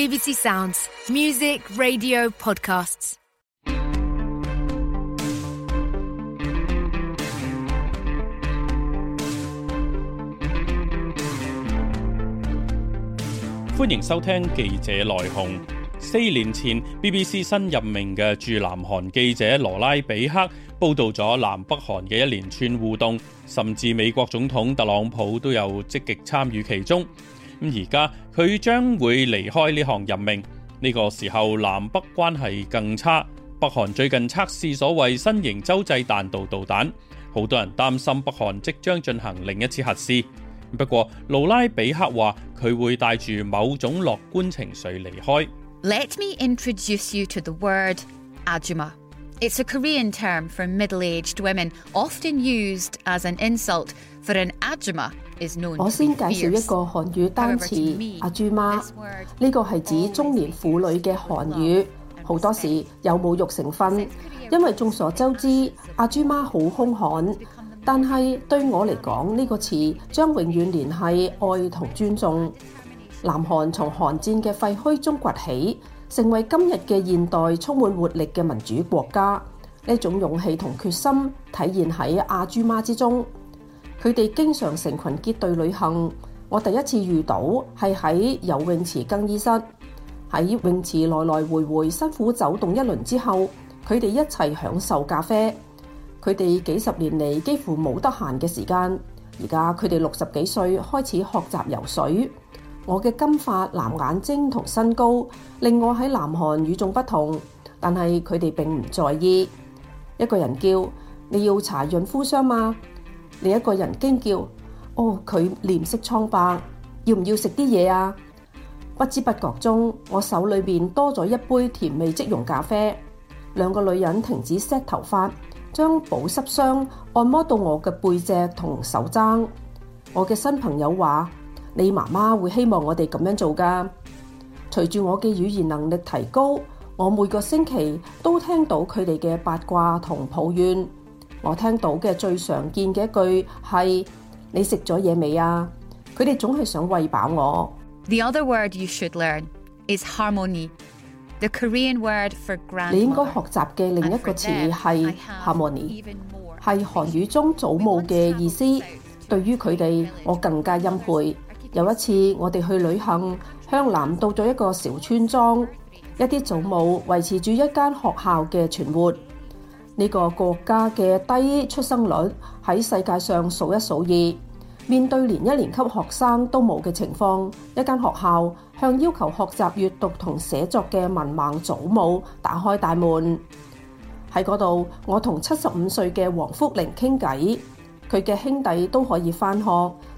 BBC Sounds, music, radio, podcasts. 歡迎收聽記者來鴻。四年前，BBC 新任命嘅駐南韓記者羅拉比克報道咗南北韓嘅一連串互動，甚至美國總統特朗普都有積極參與其中。咁而家佢將會離開呢項任命，呢個時候南北關係更差。北韓最近測試所謂新型洲際彈道導彈，好多人擔心北韓即將進行另一次核試。不過，盧拉比克話佢會帶住某種樂觀情緒離開。Let me introduce you to the word ajuma. It's a Korean term for middle-aged women, often used as an insult for an ajuma 我 to 先 be 介紹一 fierce. 個韓語單 However, to 詞 me, 阿豬媽 this word，呢個係指中年婦女嘅韓語，好多時有侮辱成分。因為眾所周知，阿豬媽好兇悍，但係對我嚟講，呢個詞將永遠聯繫愛同尊重。南韓從韓戰嘅廢墟中崛起，成為今日嘅現代充滿活力嘅民主國家。呢種勇氣同決心體現喺阿豬媽之中。 佢哋經常成群結隊旅行。我第一次遇到係喺游泳池更衣室，喺泳池來來回回辛苦走動一輪之後，佢哋一齊享受咖啡。佢哋幾十年嚟幾乎冇得閒嘅時間，而家佢哋六十幾歲開始學習游水。我嘅金髮、藍眼睛同身高令我喺南韓與眾不同，但係佢哋並唔在意。一個人叫你要搽潤膚霜嗎？另一個人驚叫：哦，佢臉色蒼白，要唔要食啲嘢啊？不知不覺中，我手裏邊多咗一杯甜味即溶咖啡。兩個女人停止 set 頭髮，將保濕霜按摩到我嘅背脊同手踭。我嘅新朋友話：你媽媽會希望我哋咁樣做㗎。隨住我嘅語言能力提高，我每個星期都聽到佢哋嘅八卦同抱怨。我聽到嘅最常見嘅一句係你食咗嘢未啊？佢哋總係想餵飽我。The other word you should learn is harmony, the Korean word for grandmother. 你應該學習嘅另一個詞係 harmony，係韓語中祖母嘅意思。對於佢哋，我更加欽佩。有一次我哋去旅行，向南到咗一個小村莊，一啲祖母維持住一間學校嘅存活。呢、個國家嘅低出生率喺世界上數一數二。面對連一年級學生都冇嘅情況，一間學校向要求學習閱讀同寫作嘅文盲祖母打開大門。喺嗰度，我同七十五歲嘅黃福玲傾偈。佢嘅兄弟都可以返學，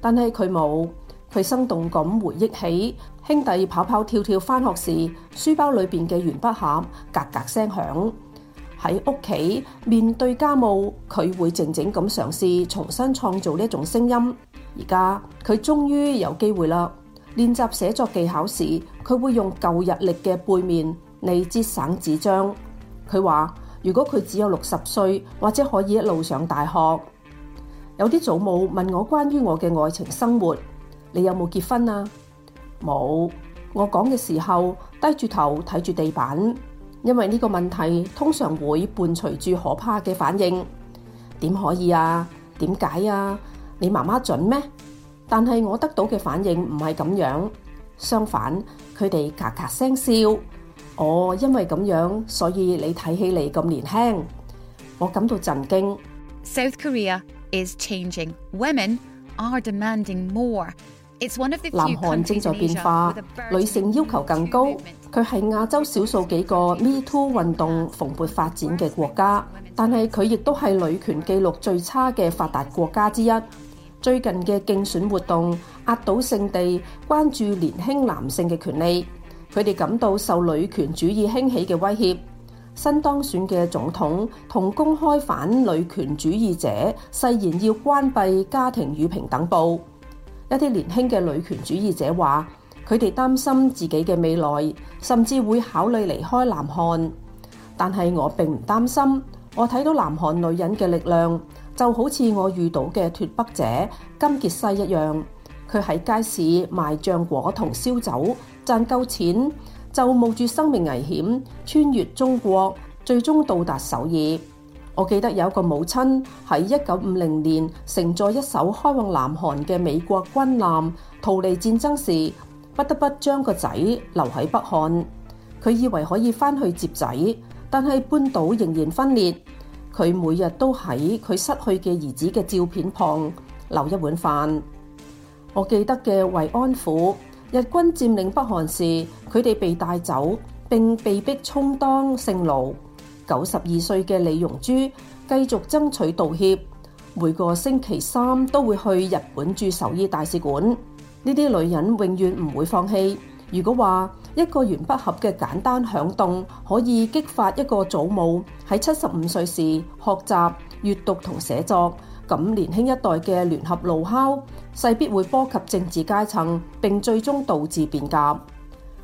但係佢冇。佢生動咁回憶起兄弟跑跑跳跳返學時，書包裏邊嘅鉛筆盒格格聲響。喺屋企面對家務，佢會靜靜咁嘗試重新創造呢一種聲音。而家佢終於有機會啦！練習寫作技巧時，佢會用舊日曆嘅背面嚟節省紙張。佢話：如果佢只有六十歲，或者可以一路上大學。有啲祖母問我關於我嘅愛情生活，你有冇結婚啊？冇。我講嘅時候低住頭睇住地板，因為呢個問題通常會伴隨住可怕嘅反應。點可以啊？點解啊？你媽媽準咩？但係我得到嘅反應唔係咁樣，相反，佢哋咔咔聲笑。哦，因為咁樣，所以你睇起嚟咁年輕，我感到震驚。South Korea is changing. Women are demanding more. 南韓正在變化女性要求更高。佢係亞洲少數幾個 Me Too 運動蓬勃發展嘅國家，但係佢亦都係女權記錄最差嘅發達國家之一。最近嘅競選活動壓倒性地關注年輕男性嘅權利，佢哋感到受女權主義興起嘅威脅。新當選嘅總統同公開反女權主義者誓言要關閉家庭與平等部。一啲年輕嘅女權主義者話，佢哋擔心自己嘅未來，甚至會考慮離開南韓。但係我並唔擔心，我睇到南韓女人嘅力量，就好似我遇到嘅脫北者金傑西一樣， 佢喺街市賣醬果同燒酒，賺夠錢就冒住生命危險穿越中國，最終到達首爾。 我記得有個母親喺一九五零年乘坐一艘開往南韓嘅美國軍艦逃離戰爭時，不得不將個仔留喺北韓。佢以為可以翻去接仔，但係半島仍然分裂。佢每日都喺佢失去嘅兒子嘅照片旁留一碗飯。我記得嘅慰安婦，日軍佔領北韓時，佢哋被帶走並被逼充當性奴。九十二歲嘅李容珠繼續爭取道歉，每個星期三都會去日本駐首尔大使館。呢啲女人永遠唔會放棄。如果話一個鉛筆盒嘅簡單響動可以激發一個祖母喺七十五歲時學習閱讀同寫作，咁年輕一代嘅聯合怒敲勢必會波及政治階層，並最終導致變革。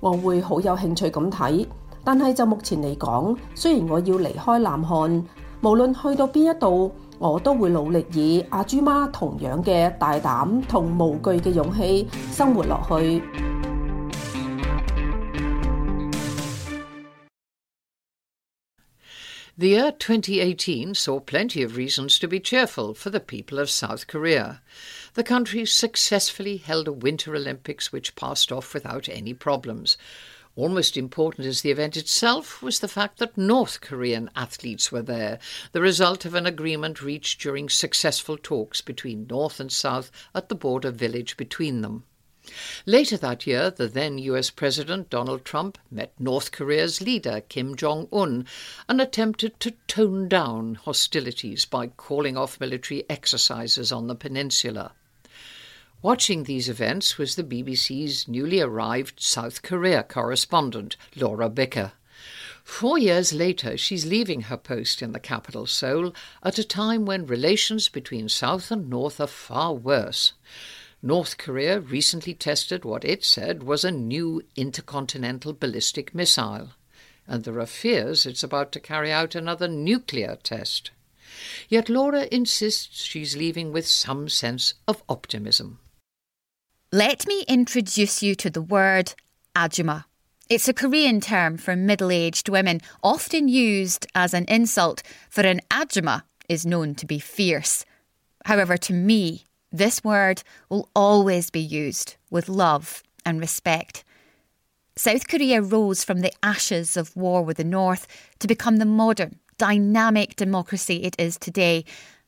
我會好有興趣咁睇，但系就目前嚟讲，虽然我要离开南韩，无论去到边一度，我都会努力以阿朱妈同样嘅大胆同无惧嘅勇气生活落去。The year 2018 saw plenty of reasons to be cheerful for the people of South Korea. The country successfully held a Winter Olympics which passed off without any problems. Almost important as the event itself was the fact that North Korean athletes were there, the result of an agreement reached during successful talks between North and South at the border village between them. Later that year, the then US President Donald Trump met North Korea's leader Kim Jong un and attempted to tone down hostilities by calling off military exercises on the peninsula. Watching these events was the BBC's newly arrived South Korea correspondent, Laura Bicker. Four years later, she's leaving her post in the capital, Seoul, at a time when relations between South and North are far worse. North Korea recently tested what it said was a new intercontinental ballistic missile, and there are fears it's about to carry out another nuclear test. Yet Laura insists she's leaving with some sense of optimism. Let me introduce you to the word ajuma. It's a Korean term for middle aged women, often used as an insult, for an ajuma is known to be fierce. However, to me, this word will always be used with love and respect. South Korea rose from the ashes of war with the North to become the modern, dynamic democracy it is today,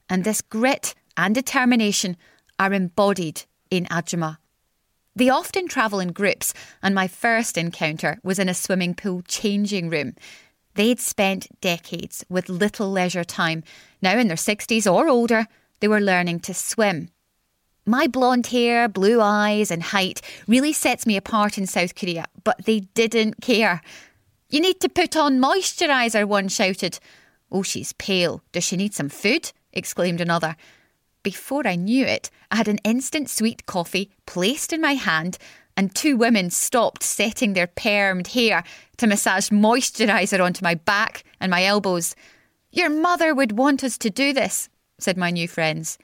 and this grit and determination are embodied in Ajuma. They often travel in groups, and my first encounter was in a swimming pool changing room. They'd spent decades with little leisure time. Now, in their 60s or older, they were learning to swim my blonde hair, blue eyes, and height really sets me apart in South Korea, but they didn't care. You need to put on moisturiser, one shouted. Oh, she's pale. Does she need some food? exclaimed another. Before I knew it, I had an instant sweet coffee placed in my hand, and two women stopped setting their permed hair to massage moisturiser onto my back and my elbows. Your mother would want us to do this, said my new friends.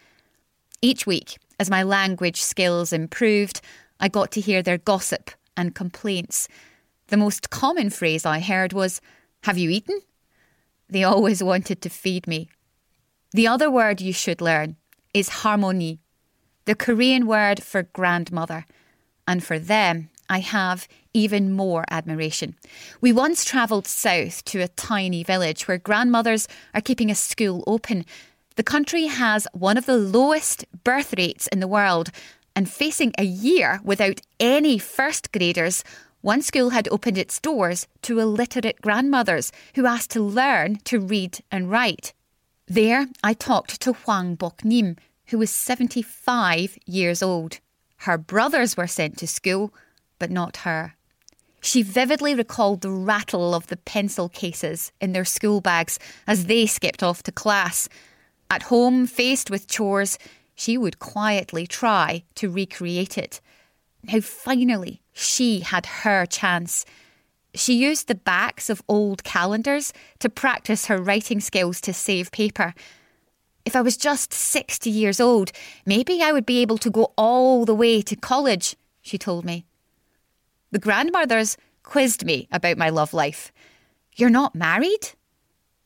Each week, as my language skills improved, I got to hear their gossip and complaints. The most common phrase I heard was, Have you eaten? They always wanted to feed me. The other word you should learn is halmoni, the Korean word for grandmother. And for them, I have even more admiration. We once travelled south to a tiny village where grandmothers are keeping a school open the country has one of the lowest birth rates in the world, and facing a year without any first graders, one school had opened its doors to illiterate grandmothers who asked to learn to read and write. There, I talked to Hwang Bok Nim, who was 75 years old. Her brothers were sent to school, but not her. She vividly recalled the rattle of the pencil cases in their school bags as they skipped off to class at home, faced with chores, she would quietly try to recreate it. Now, finally, she had her chance. She used the backs of old calendars to practice her writing skills to save paper. If I was just 60 years old, maybe I would be able to go all the way to college, she told me. The grandmothers quizzed me about my love life. You're not married?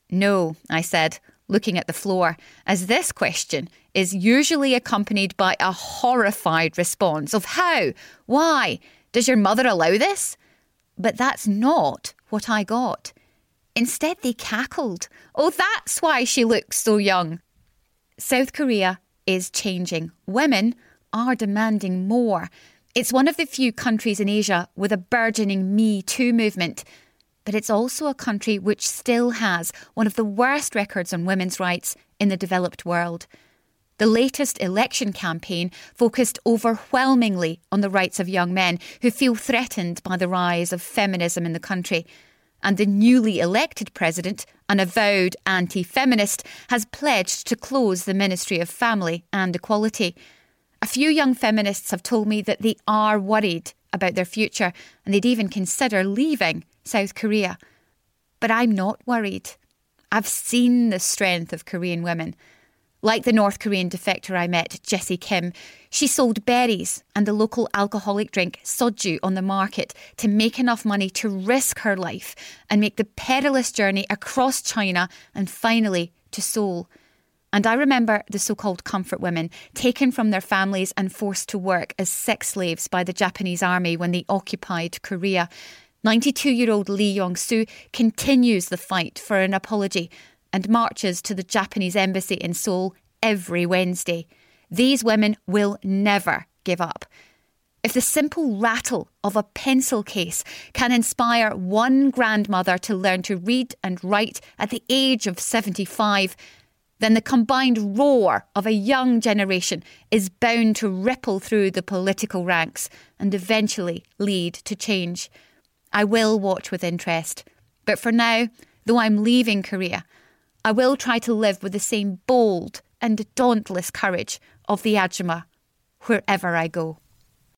No, I said, looking at the floor, as this question is usually accompanied by a horrified response of how, why, does your mother allow this? But that's not what I got. Instead, they cackled. Oh, that's why she looks so young. South Korea is changing. Women are demanding more. It's one of the few countries in Asia with a burgeoning Me Too movement. But it's also a country which still has one of the worst records on women's rights in the developed world. The latest election campaign focused overwhelmingly on the rights of young men who feel threatened by the rise of feminism in the country. And the newly elected president, an avowed anti feminist, has pledged to close the Ministry of Family and Equality. A few young feminists have told me that they are worried about their future and they'd even consider leaving South Korea. But I'm not worried. I've seen the strength of Korean women. Like the North Korean defector I met, Jessie Kim, she sold berries and the local alcoholic drink soju on the market to make enough money to risk her life and make the perilous journey across China and finally to Seoul. And I remember the so called comfort women taken from their families and forced to work as sex slaves by the Japanese army when they occupied Korea. 92 year old Lee Yong Soo continues the fight for an apology and marches to the Japanese embassy in Seoul every Wednesday. These women will never give up. If the simple rattle of a pencil case can inspire one grandmother to learn to read and write at the age of 75, then the combined roar of a young generation is bound to ripple through the political ranks and eventually lead to change. I will watch with interest. But for now, though I'm leaving Korea, I will try to live with the same bold and dauntless courage of the Ajumma wherever I go.